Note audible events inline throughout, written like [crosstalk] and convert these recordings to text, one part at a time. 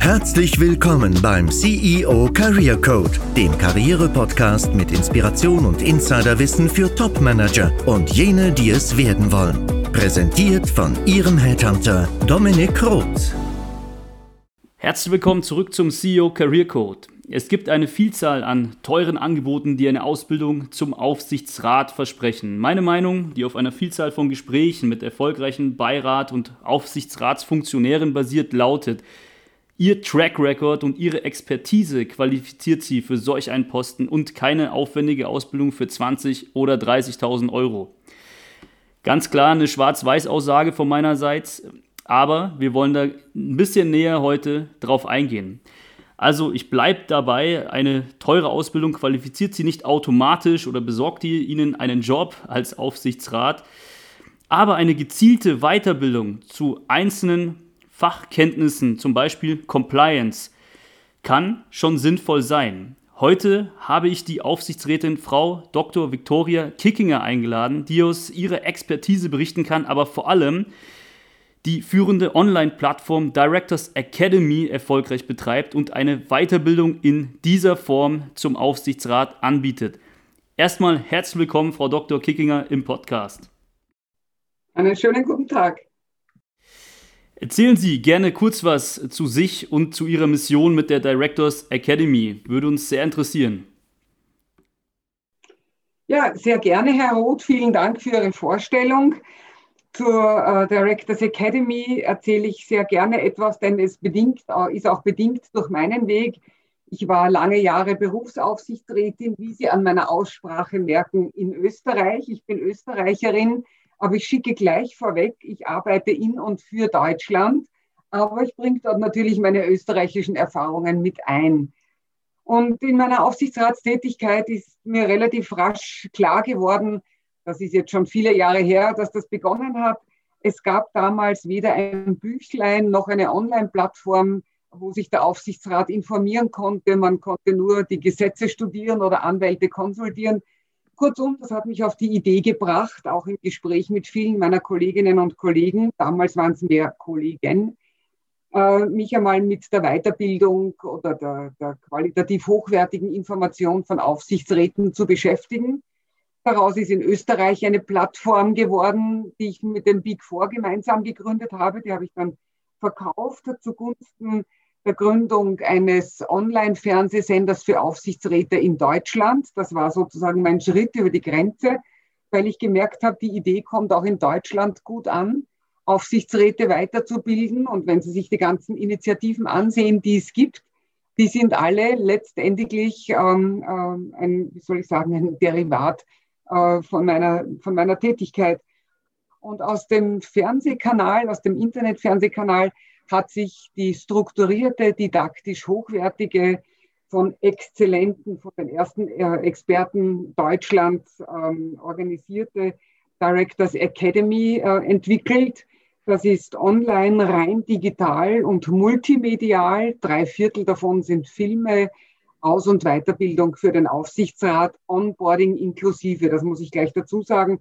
Herzlich willkommen beim CEO Career Code, dem Karriere-Podcast mit Inspiration und Insiderwissen für Top-Manager und jene, die es werden wollen. Präsentiert von Ihrem Headhunter Dominik Roth. Herzlich willkommen zurück zum CEO Career Code. Es gibt eine Vielzahl an teuren Angeboten, die eine Ausbildung zum Aufsichtsrat versprechen. Meine Meinung, die auf einer Vielzahl von Gesprächen mit erfolgreichen Beirat- und Aufsichtsratsfunktionären basiert, lautet, Ihr Track Record und Ihre Expertise qualifiziert Sie für solch einen Posten und keine aufwendige Ausbildung für 20 oder 30.000 Euro. Ganz klar eine Schwarz-Weiß-Aussage von meinerseits, aber wir wollen da ein bisschen näher heute drauf eingehen. Also ich bleibe dabei, eine teure Ausbildung qualifiziert Sie nicht automatisch oder besorgt Ihnen einen Job als Aufsichtsrat, aber eine gezielte Weiterbildung zu einzelnen Fachkenntnissen, zum Beispiel Compliance, kann schon sinnvoll sein. Heute habe ich die Aufsichtsrätin Frau Dr. Victoria Kickinger eingeladen, die aus ihrer Expertise berichten kann, aber vor allem die führende Online-Plattform Directors Academy erfolgreich betreibt und eine Weiterbildung in dieser Form zum Aufsichtsrat anbietet. Erstmal herzlich willkommen, Frau Dr. Kickinger, im Podcast. Einen schönen guten Tag. Erzählen Sie gerne kurz was zu sich und zu Ihrer Mission mit der Directors Academy. Würde uns sehr interessieren. Ja, sehr gerne, Herr Roth. Vielen Dank für Ihre Vorstellung. Zur äh, Directors Academy erzähle ich sehr gerne etwas, denn es bedingt, äh, ist auch bedingt durch meinen Weg. Ich war lange Jahre Berufsaufsichtsrätin, wie Sie an meiner Aussprache merken, in Österreich. Ich bin Österreicherin, aber ich schicke gleich vorweg, ich arbeite in und für Deutschland, aber ich bringe dort natürlich meine österreichischen Erfahrungen mit ein. Und in meiner Aufsichtsratstätigkeit ist mir relativ rasch klar geworden, das ist jetzt schon viele Jahre her, dass das begonnen hat. Es gab damals weder ein Büchlein noch eine Online-Plattform, wo sich der Aufsichtsrat informieren konnte. Man konnte nur die Gesetze studieren oder Anwälte konsultieren. Kurzum, das hat mich auf die Idee gebracht, auch im Gespräch mit vielen meiner Kolleginnen und Kollegen, damals waren es mehr Kollegen, äh, mich einmal mit der Weiterbildung oder der, der qualitativ hochwertigen Information von Aufsichtsräten zu beschäftigen. Daraus ist in Österreich eine Plattform geworden, die ich mit dem Big Four gemeinsam gegründet habe. Die habe ich dann verkauft zugunsten der Gründung eines Online-Fernsehsenders für Aufsichtsräte in Deutschland. Das war sozusagen mein Schritt über die Grenze, weil ich gemerkt habe, die Idee kommt auch in Deutschland gut an, Aufsichtsräte weiterzubilden. Und wenn Sie sich die ganzen Initiativen ansehen, die es gibt, die sind alle letztendlich ähm, ähm, ein, wie soll ich sagen, ein Derivat äh, von, meiner, von meiner Tätigkeit. Und aus dem Fernsehkanal, aus dem Internetfernsehkanal hat sich die strukturierte, didaktisch hochwertige, von Exzellenten, von den ersten äh, Experten Deutschlands ähm, organisierte Directors Academy äh, entwickelt. Das ist online, rein digital und multimedial. Drei Viertel davon sind Filme, aus- und Weiterbildung für den Aufsichtsrat, Onboarding inklusive. Das muss ich gleich dazu sagen.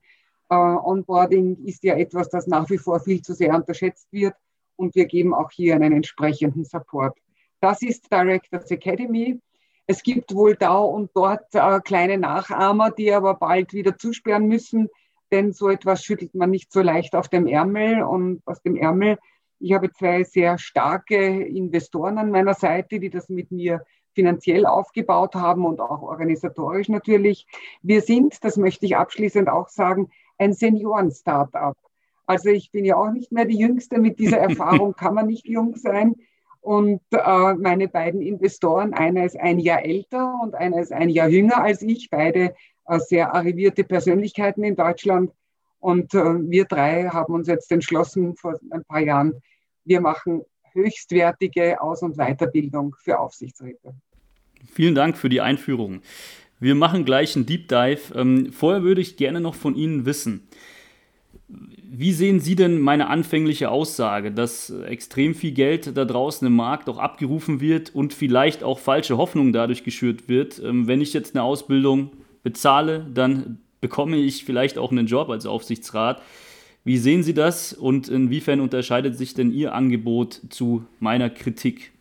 Äh, Onboarding ist ja etwas, das nach wie vor viel zu sehr unterschätzt wird und wir geben auch hier einen entsprechenden Support. Das ist Directors Academy. Es gibt wohl da und dort äh, kleine Nachahmer, die aber bald wieder zusperren müssen, denn so etwas schüttelt man nicht so leicht auf dem Ärmel und aus dem Ärmel. Ich habe zwei sehr starke Investoren an meiner Seite, die das mit mir finanziell aufgebaut haben und auch organisatorisch natürlich. Wir sind, das möchte ich abschließend auch sagen, ein Senioren-Startup. Also ich bin ja auch nicht mehr die Jüngste. Mit dieser Erfahrung [laughs] kann man nicht jung sein. Und äh, meine beiden Investoren, einer ist ein Jahr älter und einer ist ein Jahr jünger als ich, beide äh, sehr arrivierte Persönlichkeiten in Deutschland. Und äh, wir drei haben uns jetzt entschlossen vor ein paar Jahren, wir machen höchstwertige Aus- und Weiterbildung für Aufsichtsräte. Vielen Dank für die Einführung. Wir machen gleich einen Deep Dive. Ähm, vorher würde ich gerne noch von Ihnen wissen, wie sehen Sie denn meine anfängliche Aussage, dass extrem viel Geld da draußen im Markt auch abgerufen wird und vielleicht auch falsche Hoffnungen dadurch geschürt wird? Ähm, wenn ich jetzt eine Ausbildung bezahle, dann bekomme ich vielleicht auch einen Job als Aufsichtsrat. Wie sehen Sie das und inwiefern unterscheidet sich denn Ihr Angebot zu meiner Kritik?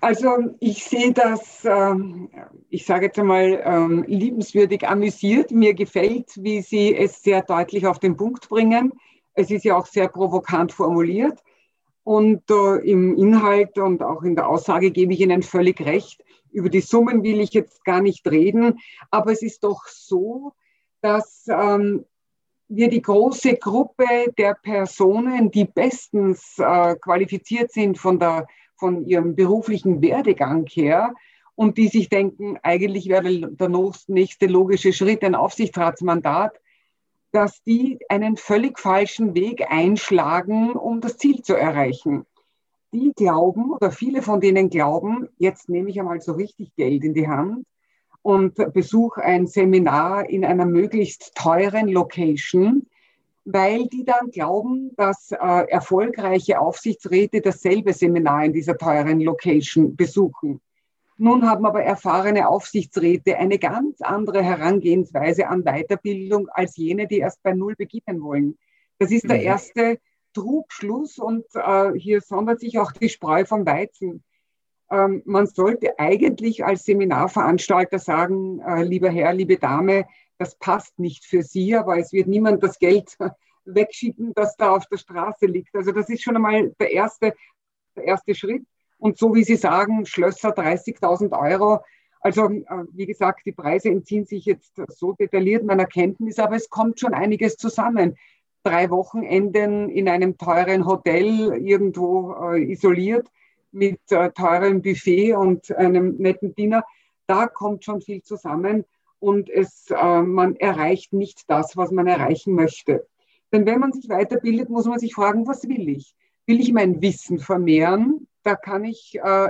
Also ich sehe das, ähm, ich sage jetzt einmal, ähm, liebenswürdig amüsiert. Mir gefällt, wie Sie es sehr deutlich auf den Punkt bringen. Es ist ja auch sehr provokant formuliert. Und äh, im Inhalt und auch in der Aussage gebe ich Ihnen völlig recht. Über die Summen will ich jetzt gar nicht reden. Aber es ist doch so, dass ähm, wir die große Gruppe der Personen, die bestens äh, qualifiziert sind von der von ihrem beruflichen Werdegang her und die sich denken, eigentlich wäre der nächste logische Schritt ein Aufsichtsratsmandat, dass die einen völlig falschen Weg einschlagen, um das Ziel zu erreichen. Die glauben, oder viele von denen glauben, jetzt nehme ich einmal so richtig Geld in die Hand und besuche ein Seminar in einer möglichst teuren Location, weil die dann glauben, dass äh, erfolgreiche Aufsichtsräte dasselbe Seminar in dieser teuren Location besuchen. Nun haben aber erfahrene Aufsichtsräte eine ganz andere Herangehensweise an Weiterbildung als jene, die erst bei Null beginnen wollen. Das ist der mhm. erste Trugschluss und äh, hier sondert sich auch die Spreu vom Weizen. Ähm, man sollte eigentlich als Seminarveranstalter sagen, äh, lieber Herr, liebe Dame, das passt nicht für Sie, aber es wird niemand das Geld [laughs] wegschicken, das da auf der Straße liegt. Also das ist schon einmal der erste, der erste Schritt. Und so wie Sie sagen, Schlösser 30.000 Euro. Also äh, wie gesagt, die Preise entziehen sich jetzt so detailliert meiner Kenntnis, aber es kommt schon einiges zusammen. Drei Wochenenden in einem teuren Hotel irgendwo äh, isoliert mit äh, teurem Buffet und einem netten Dinner, da kommt schon viel zusammen und es, äh, man erreicht nicht das, was man erreichen möchte. Denn wenn man sich weiterbildet, muss man sich fragen, was will ich? Will ich mein Wissen vermehren? Da kann ich äh,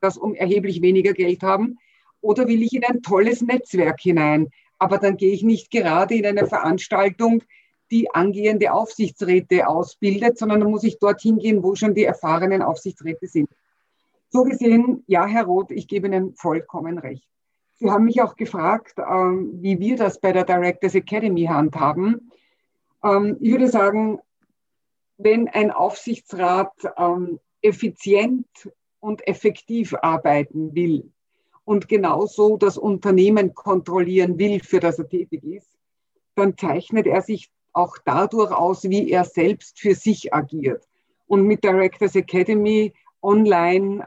das um erheblich weniger Geld haben. Oder will ich in ein tolles Netzwerk hinein? Aber dann gehe ich nicht gerade in eine Veranstaltung, die angehende Aufsichtsräte ausbildet, sondern dann muss ich dorthin gehen, wo schon die erfahrenen Aufsichtsräte sind. So gesehen, ja, Herr Roth, ich gebe Ihnen vollkommen recht. Sie haben mich auch gefragt, ähm, wie wir das bei der Directors Academy handhaben. Ähm, ich würde sagen, wenn ein Aufsichtsrat ähm, effizient und effektiv arbeiten will und genauso das Unternehmen kontrollieren will, für das er tätig ist, dann zeichnet er sich auch dadurch aus, wie er selbst für sich agiert. Und mit Directors Academy online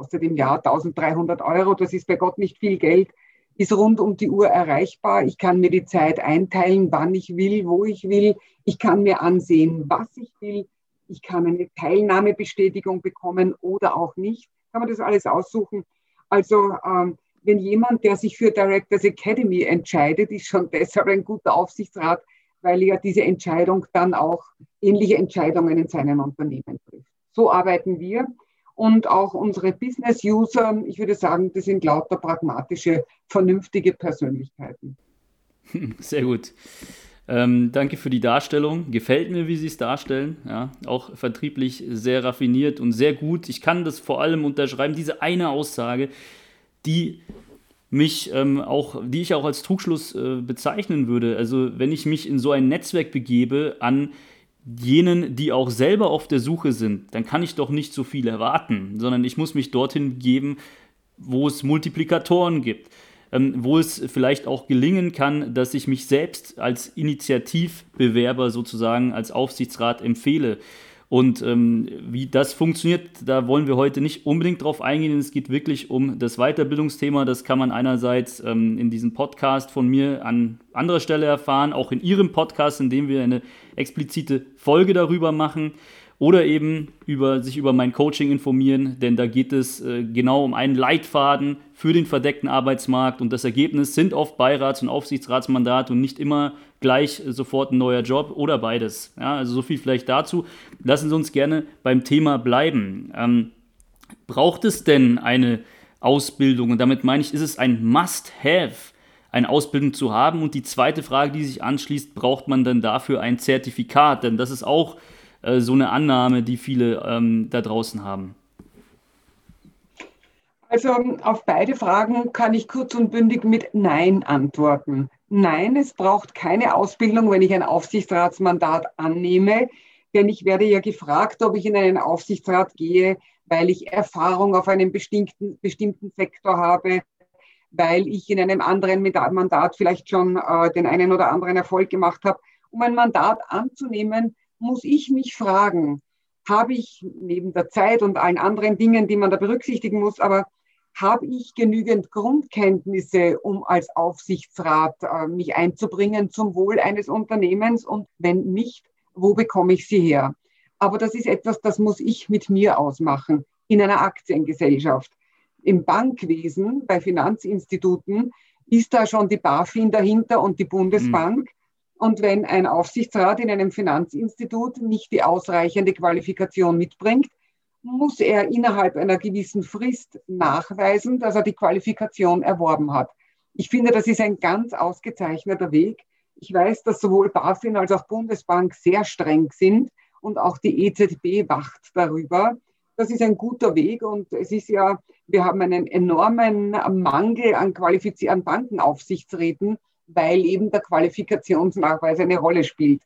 kostet im Jahr 1300 Euro, das ist bei Gott nicht viel Geld, ist rund um die Uhr erreichbar. Ich kann mir die Zeit einteilen, wann ich will, wo ich will. Ich kann mir ansehen, was ich will. Ich kann eine Teilnahmebestätigung bekommen oder auch nicht. Kann man das alles aussuchen. Also ähm, wenn jemand, der sich für Directors Academy entscheidet, ist schon deshalb ein guter Aufsichtsrat, weil er diese Entscheidung dann auch ähnliche Entscheidungen in seinem Unternehmen trifft. So arbeiten wir und auch unsere Business-User, ich würde sagen, das sind lauter pragmatische, vernünftige Persönlichkeiten. [laughs] Sehr gut. Ähm, danke für die Darstellung. Gefällt mir, wie Sie es darstellen. Ja, auch vertrieblich sehr raffiniert und sehr gut. Ich kann das vor allem unterschreiben, diese eine Aussage, die mich ähm, auch, die ich auch als Trugschluss äh, bezeichnen würde. Also wenn ich mich in so ein Netzwerk begebe an jenen, die auch selber auf der Suche sind, dann kann ich doch nicht so viel erwarten, sondern ich muss mich dorthin geben, wo es Multiplikatoren gibt, ähm, wo es vielleicht auch gelingen kann, dass ich mich selbst als Initiativbewerber sozusagen als Aufsichtsrat empfehle. Und ähm, wie das funktioniert, da wollen wir heute nicht unbedingt drauf eingehen. Es geht wirklich um das Weiterbildungsthema. Das kann man einerseits ähm, in diesem Podcast von mir an anderer Stelle erfahren, auch in Ihrem Podcast, in dem wir eine explizite Folge darüber machen oder eben über, sich über mein Coaching informieren, denn da geht es äh, genau um einen Leitfaden für den verdeckten Arbeitsmarkt und das Ergebnis sind oft Beirats- und Aufsichtsratsmandate und nicht immer gleich sofort ein neuer Job oder beides. Ja, also so viel vielleicht dazu. Lassen Sie uns gerne beim Thema bleiben. Ähm, braucht es denn eine Ausbildung? Und damit meine ich, ist es ein Must-Have, eine Ausbildung zu haben? Und die zweite Frage, die sich anschließt, braucht man dann dafür ein Zertifikat? Denn das ist auch äh, so eine Annahme, die viele ähm, da draußen haben? Also auf beide Fragen kann ich kurz und bündig mit Nein antworten. Nein, es braucht keine Ausbildung, wenn ich ein Aufsichtsratsmandat annehme, denn ich werde ja gefragt, ob ich in einen Aufsichtsrat gehe, weil ich Erfahrung auf einem bestimmten, bestimmten Sektor habe, weil ich in einem anderen Mandat vielleicht schon äh, den einen oder anderen Erfolg gemacht habe. Um ein Mandat anzunehmen, muss ich mich fragen, habe ich neben der Zeit und allen anderen Dingen, die man da berücksichtigen muss, aber habe ich genügend Grundkenntnisse, um als Aufsichtsrat äh, mich einzubringen zum Wohl eines Unternehmens? Und wenn nicht, wo bekomme ich sie her? Aber das ist etwas, das muss ich mit mir ausmachen in einer Aktiengesellschaft. Im Bankwesen, bei Finanzinstituten, ist da schon die BaFin dahinter und die Bundesbank. Mhm. Und wenn ein Aufsichtsrat in einem Finanzinstitut nicht die ausreichende Qualifikation mitbringt, muss er innerhalb einer gewissen Frist nachweisen, dass er die Qualifikation erworben hat. Ich finde, das ist ein ganz ausgezeichneter Weg. Ich weiß, dass sowohl BaFin als auch Bundesbank sehr streng sind und auch die EZB wacht darüber. Das ist ein guter Weg und es ist ja, wir haben einen enormen Mangel an, Qualifiz an Bankenaufsichtsräten, weil eben der Qualifikationsnachweis eine Rolle spielt.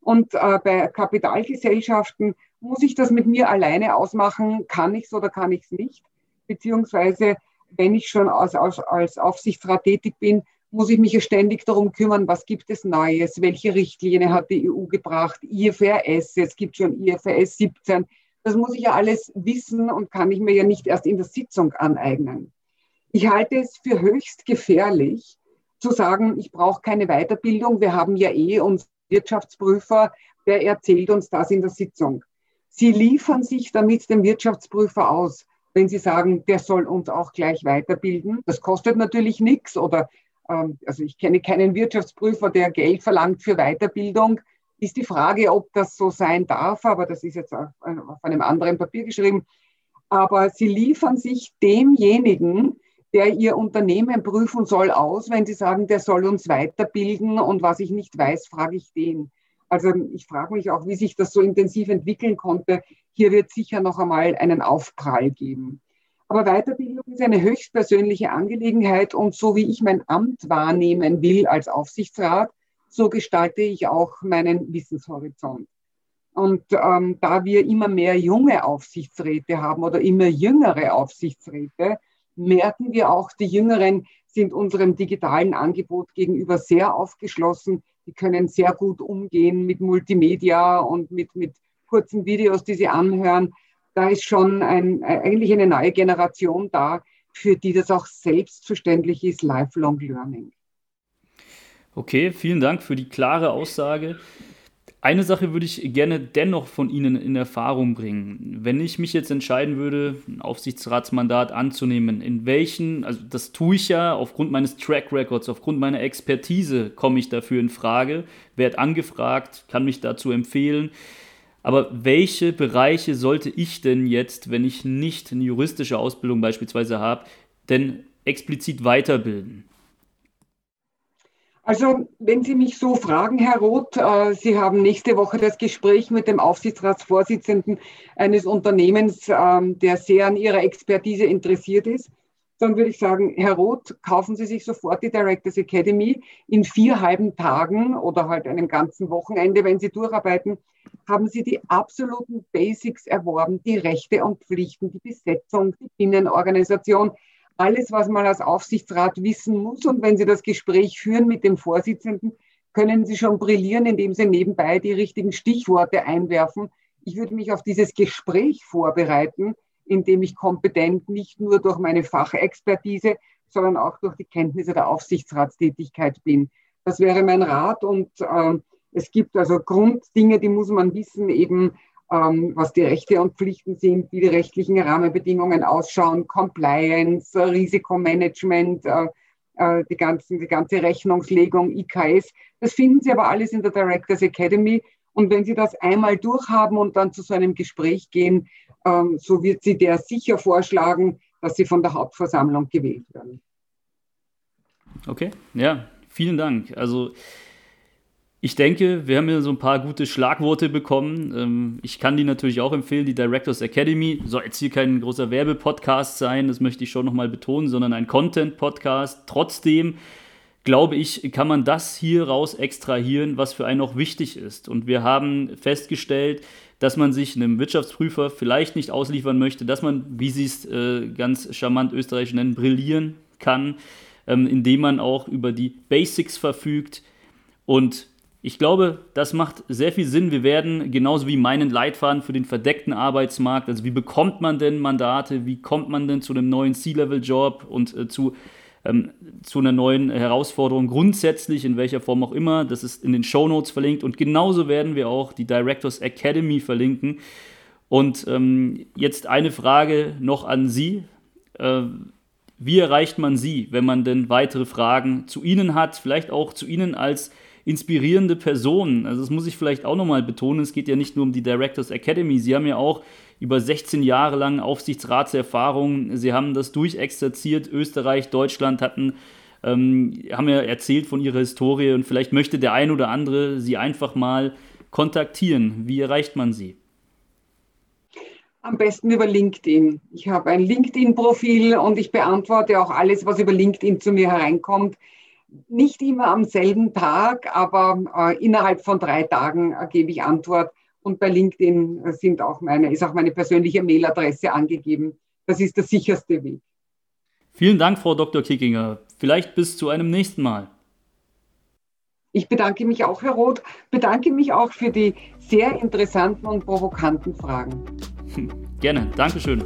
Und äh, bei Kapitalgesellschaften muss ich das mit mir alleine ausmachen? Kann ich es oder kann ich es nicht? Beziehungsweise, wenn ich schon als, als, als Aufsichtsrat tätig bin, muss ich mich ja ständig darum kümmern, was gibt es Neues, welche Richtlinie hat die EU gebracht, IFRS, es gibt schon IFRS 17. Das muss ich ja alles wissen und kann ich mir ja nicht erst in der Sitzung aneignen. Ich halte es für höchst gefährlich, zu sagen, ich brauche keine Weiterbildung. Wir haben ja eh uns Wirtschaftsprüfer, der erzählt uns das in der Sitzung. Sie liefern sich damit dem Wirtschaftsprüfer aus, wenn Sie sagen, der soll uns auch gleich weiterbilden. Das kostet natürlich nichts oder ähm, also ich kenne keinen Wirtschaftsprüfer, der Geld verlangt für Weiterbildung. Ist die Frage, ob das so sein darf, aber das ist jetzt auf einem anderen Papier geschrieben. Aber sie liefern sich demjenigen, der ihr Unternehmen prüfen soll, aus, wenn sie sagen, der soll uns weiterbilden und was ich nicht weiß, frage ich den. Also ich frage mich auch, wie sich das so intensiv entwickeln konnte. Hier wird sicher noch einmal einen Aufprall geben. Aber Weiterbildung ist eine höchstpersönliche Angelegenheit und so wie ich mein Amt wahrnehmen will als Aufsichtsrat, so gestalte ich auch meinen Wissenshorizont. Und ähm, da wir immer mehr junge Aufsichtsräte haben oder immer jüngere Aufsichtsräte, merken wir auch, die Jüngeren sind unserem digitalen Angebot gegenüber sehr aufgeschlossen die können sehr gut umgehen mit Multimedia und mit, mit kurzen Videos, die sie anhören. Da ist schon ein, eigentlich eine neue Generation da, für die das auch selbstverständlich ist, Lifelong Learning. Okay, vielen Dank für die klare Aussage. Eine Sache würde ich gerne dennoch von Ihnen in Erfahrung bringen. Wenn ich mich jetzt entscheiden würde, ein Aufsichtsratsmandat anzunehmen, in welchen, also das tue ich ja aufgrund meines Track Records, aufgrund meiner Expertise komme ich dafür in Frage, werde angefragt, kann mich dazu empfehlen. Aber welche Bereiche sollte ich denn jetzt, wenn ich nicht eine juristische Ausbildung beispielsweise habe, denn explizit weiterbilden? Also, wenn Sie mich so fragen, Herr Roth, äh, Sie haben nächste Woche das Gespräch mit dem Aufsichtsratsvorsitzenden eines Unternehmens, ähm, der sehr an Ihrer Expertise interessiert ist, dann würde ich sagen, Herr Roth, kaufen Sie sich sofort die Directors Academy. In vier halben Tagen oder halt einem ganzen Wochenende, wenn Sie durcharbeiten, haben Sie die absoluten Basics erworben, die Rechte und Pflichten, die Besetzung, die Binnenorganisation, alles, was man als Aufsichtsrat wissen muss. Und wenn Sie das Gespräch führen mit dem Vorsitzenden, können Sie schon brillieren, indem Sie nebenbei die richtigen Stichworte einwerfen. Ich würde mich auf dieses Gespräch vorbereiten, indem ich kompetent nicht nur durch meine Fachexpertise, sondern auch durch die Kenntnisse der Aufsichtsratstätigkeit bin. Das wäre mein Rat. Und äh, es gibt also Grunddinge, die muss man wissen, eben was die Rechte und Pflichten sind, wie die rechtlichen Rahmenbedingungen ausschauen, Compliance, Risikomanagement, äh, äh, die, ganzen, die ganze Rechnungslegung, IKS. Das finden Sie aber alles in der Directors Academy. Und wenn Sie das einmal durchhaben und dann zu so einem Gespräch gehen, ähm, so wird Sie der sicher vorschlagen, dass Sie von der Hauptversammlung gewählt werden. Okay, ja, vielen Dank. Also ich denke, wir haben hier so ein paar gute Schlagworte bekommen. Ähm, ich kann die natürlich auch empfehlen, die Directors Academy. Soll jetzt hier kein großer Werbepodcast sein, das möchte ich schon nochmal betonen, sondern ein Content-Podcast. Trotzdem glaube ich, kann man das hier raus extrahieren, was für einen auch wichtig ist. Und wir haben festgestellt, dass man sich einem Wirtschaftsprüfer vielleicht nicht ausliefern möchte, dass man, wie Sie es äh, ganz charmant österreichisch nennen, brillieren kann, ähm, indem man auch über die Basics verfügt. Und ich glaube, das macht sehr viel Sinn. Wir werden genauso wie meinen Leitfaden für den verdeckten Arbeitsmarkt, also wie bekommt man denn Mandate, wie kommt man denn zu einem neuen C-Level-Job und äh, zu ähm, zu einer neuen Herausforderung grundsätzlich, in welcher Form auch immer. Das ist in den Show Notes verlinkt und genauso werden wir auch die Directors Academy verlinken. Und ähm, jetzt eine Frage noch an Sie. Äh, wie erreicht man Sie, wenn man denn weitere Fragen zu Ihnen hat, vielleicht auch zu Ihnen als inspirierende Person? Also das muss ich vielleicht auch nochmal betonen, es geht ja nicht nur um die Directors Academy, Sie haben ja auch über 16 Jahre lang Aufsichtsratserfahrung. Sie haben das durchexerziert. Österreich, Deutschland hatten, ähm, haben ja erzählt von ihrer Historie und vielleicht möchte der ein oder andere Sie einfach mal kontaktieren. Wie erreicht man Sie? Am besten über LinkedIn. Ich habe ein LinkedIn-Profil und ich beantworte auch alles, was über LinkedIn zu mir hereinkommt. Nicht immer am selben Tag, aber äh, innerhalb von drei Tagen äh, gebe ich Antwort. Und bei LinkedIn sind auch meine, ist auch meine persönliche Mailadresse angegeben. Das ist der sicherste Weg. Vielen Dank, Frau Dr. Kickinger. Vielleicht bis zu einem nächsten Mal. Ich bedanke mich auch, Herr Roth, bedanke mich auch für die sehr interessanten und provokanten Fragen. Gerne, Dankeschön.